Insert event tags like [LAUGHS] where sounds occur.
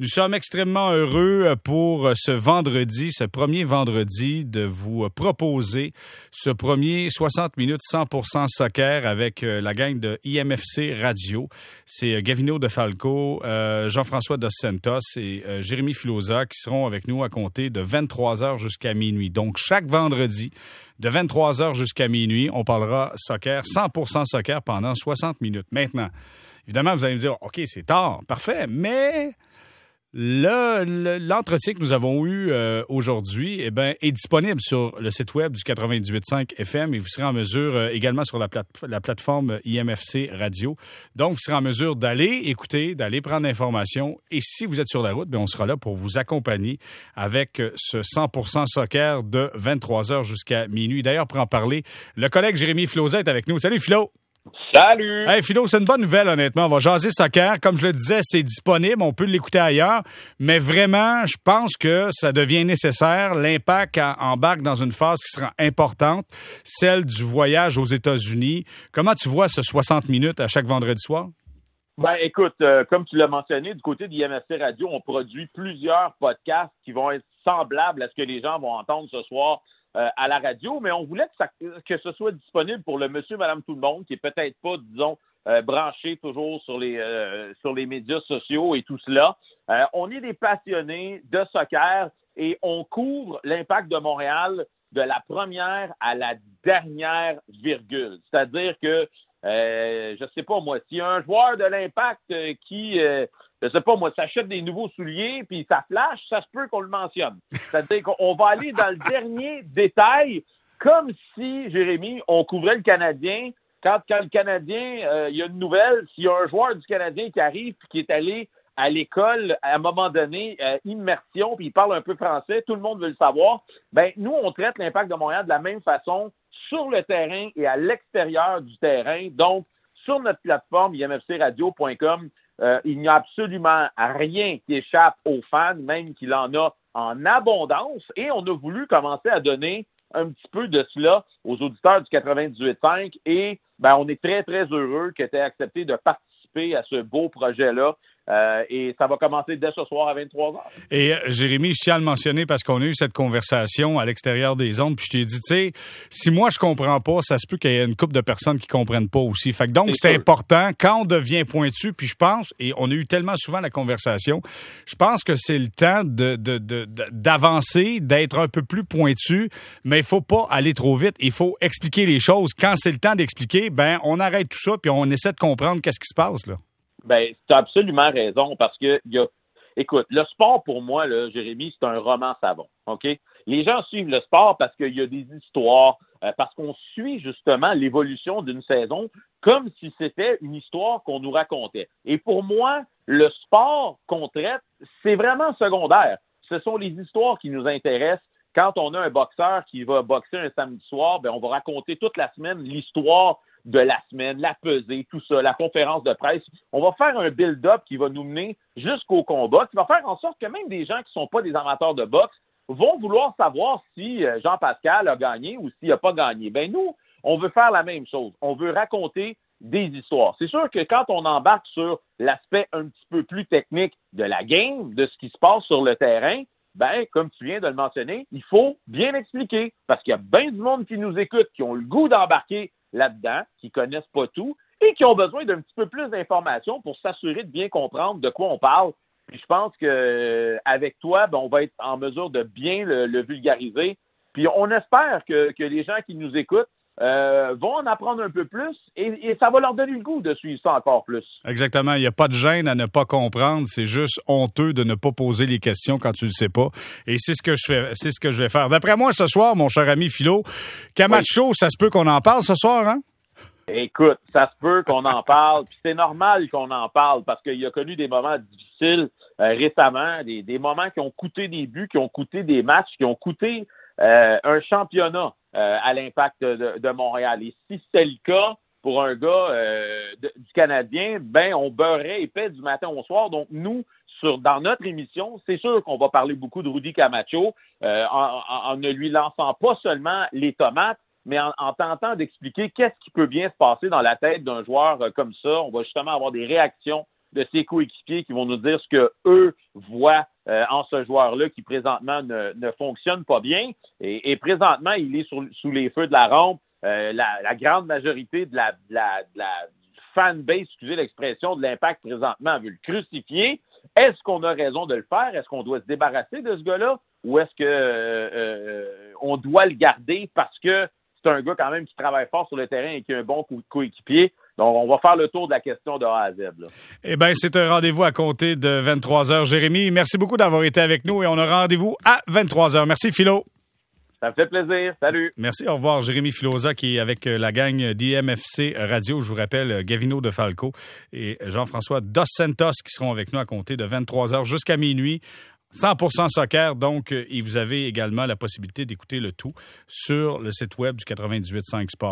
Nous sommes extrêmement heureux pour ce vendredi, ce premier vendredi, de vous proposer ce premier 60 minutes 100% soccer avec la gang de IMFC Radio. C'est Gavino de Falco, Jean-François Dos Santos et Jérémy Filosa qui seront avec nous à compter de 23 heures jusqu'à minuit. Donc, chaque vendredi, de 23h jusqu'à minuit. On parlera soccer, 100% soccer pendant 60 minutes. Maintenant, évidemment, vous allez me dire, OK, c'est tard, parfait, mais L'entretien que nous avons eu euh, aujourd'hui eh ben, est disponible sur le site web du 98.5 FM et vous serez en mesure euh, également sur la, la, plateforme IMFC Radio. Donc, vous serez en mesure d'aller écouter, d'aller prendre l'information et si vous êtes sur la route, bien, on sera là pour vous accompagner avec euh, ce 100% soccer de 23h jusqu'à minuit. D'ailleurs, pour en parler, le collègue Jérémy Flozet est avec nous. Salut Flo! Salut! Hey Philo, c'est une bonne nouvelle, honnêtement. On va jaser soccer. Comme je le disais, c'est disponible. On peut l'écouter ailleurs. Mais vraiment, je pense que ça devient nécessaire. L'impact embarque dans une phase qui sera importante, celle du voyage aux États-Unis. Comment tu vois ce 60 minutes à chaque vendredi soir? Ben, écoute, euh, comme tu l'as mentionné, du côté d'IMSC Radio, on produit plusieurs podcasts qui vont être semblables à ce que les gens vont entendre ce soir euh, à la radio, mais on voulait que, ce soit disponible pour le monsieur, madame, tout le monde, qui est peut-être pas, disons, euh, branché toujours sur les, euh, sur les médias sociaux et tout cela. on est des passionnés de soccer et on couvre l'impact de Montréal de la première à la dernière virgule. C'est-à-dire que, je sais pas moi, si un joueur de l'impact qui je sais pas, moi, s'achète des nouveaux souliers, puis ça flash, ça se peut qu'on le mentionne. C'est-à-dire qu'on va aller dans le [LAUGHS] dernier détail, comme si, Jérémy, on couvrait le Canadien. Quand, quand le Canadien, euh, il y a une nouvelle, s'il y a un joueur du Canadien qui arrive puis qui est allé à l'école à un moment donné, euh, immersion, puis il parle un peu français, tout le monde veut le savoir. Ben, nous, on traite l'impact de Montréal de la même façon sur le terrain et à l'extérieur du terrain. Donc, sur notre plateforme imfcradio.com, euh, il n'y a absolument rien qui échappe aux fans, même qu'il en a en abondance. Et on a voulu commencer à donner un petit peu de cela aux auditeurs du 98.5 et ben, on est très, très heureux que tu aies accepté de participer à ce beau projet-là. Euh, et ça va commencer dès ce soir à 23 h. Et euh, Jérémy, je tiens à le mentionner parce qu'on a eu cette conversation à l'extérieur des ondes, puis je t'ai dit, tu sais, si moi je comprends pas, ça se peut qu'il y ait une couple de personnes qui comprennent pas aussi. Fait que donc c'est important quand on devient pointu, puis je pense, et on a eu tellement souvent la conversation, je pense que c'est le temps de, d'avancer, d'être un peu plus pointu, mais il faut pas aller trop vite. Il faut expliquer les choses. Quand c'est le temps d'expliquer, ben on arrête tout ça, puis on essaie de comprendre qu'est-ce qui se passe là. Ben, tu as absolument raison parce que y a Écoute, le sport pour moi, là, Jérémy, c'est un roman savon. OK? Les gens suivent le sport parce qu'il y a des histoires, euh, parce qu'on suit justement l'évolution d'une saison comme si c'était une histoire qu'on nous racontait. Et pour moi, le sport qu'on traite, c'est vraiment secondaire. Ce sont les histoires qui nous intéressent. Quand on a un boxeur qui va boxer un samedi soir, ben, on va raconter toute la semaine l'histoire de la semaine, la pesée, tout ça, la conférence de presse. On va faire un build-up qui va nous mener jusqu'au combat, qui va faire en sorte que même des gens qui ne sont pas des amateurs de boxe vont vouloir savoir si euh, Jean-Pascal a gagné ou s'il n'a pas gagné. Ben nous, on veut faire la même chose. On veut raconter des histoires. C'est sûr que quand on embarque sur l'aspect un petit peu plus technique de la game, de ce qui se passe sur le terrain, ben, comme tu viens de le mentionner, il faut bien expliquer parce qu'il y a bien du monde qui nous écoute, qui ont le goût d'embarquer là-dedans, qui connaissent pas tout et qui ont besoin d'un petit peu plus d'informations pour s'assurer de bien comprendre de quoi on parle. Puis je pense que euh, avec toi, ben, on va être en mesure de bien le, vulgariser. Puis on espère que, que les gens qui nous écoutent euh, vont en apprendre un peu plus et, ça va leur donner le goût de suivre ça encore plus. Exactement. Il n'y a pas de gêne à ne pas comprendre. C'est juste honteux de ne pas poser les questions quand tu ne le sais pas. Et c'est ce que je fais, c'est ce que je vais faire. D'après moi, ce soir, mon cher ami Philo, Camacho, ça se peut qu'on en parle ce soir, hein? Écoute, ça se peut qu'on en parle, puis c'est normal qu'on en parle parce qu'il a connu des moments difficiles euh, récemment, des, des, moments qui ont coûté des buts, qui ont coûté des matchs, qui ont coûté euh, un championnat. Euh, à l'impact de, Montréal. Et si c'est le cas pour un gars euh, du Canadien, ben on beurrait épais du matin au soir. Donc nous, dans notre émission, c'est sûr qu'on va parler beaucoup de Rudy Camacho euh, en, ne lui lançant pas seulement les tomates, mais en, tentant d'expliquer qu'est-ce qui peut bien se passer dans la tête d'un joueur comme ça. On va justement avoir des réactions de ses coéquipiers qui vont nous dire ce que eux voient euh, en ce joueur-là qui présentement ne, ne, fonctionne pas bien. Et, et présentement, il est sur, sous les feux de la rampe. Euh, la, la, grande majorité de la, de la, de la fanbase, excusez l'expression, de l'impact présentement veut le crucifier. Est-ce qu'on a raison de le faire? Est-ce qu'on doit se débarrasser de ce gars-là? Ou est-ce que euh, euh, on doit le garder parce que c'est un gars quand même qui travaille fort sur le terrain et qui a un bon coéquipier? Donc, on va faire le tour de la question de A à Z. Là. Eh bien, c'est un rendez-vous à compter de 23 heures. Jérémy, merci beaucoup d'avoir été avec nous et on a rendez-vous à 23 heures. Merci, Philo. Ça me fait plaisir. Salut. Merci. Au revoir. Jérémy Filosa qui est avec la gang d'IMFC Radio. Je vous rappelle, Gavino de Falco et Jean-François Dos Santos qui seront avec nous à compter de 23 heures jusqu'à minuit. 100% soccer, donc, et vous avez également la possibilité d'écouter le tout sur le site web du 98.5 Sport.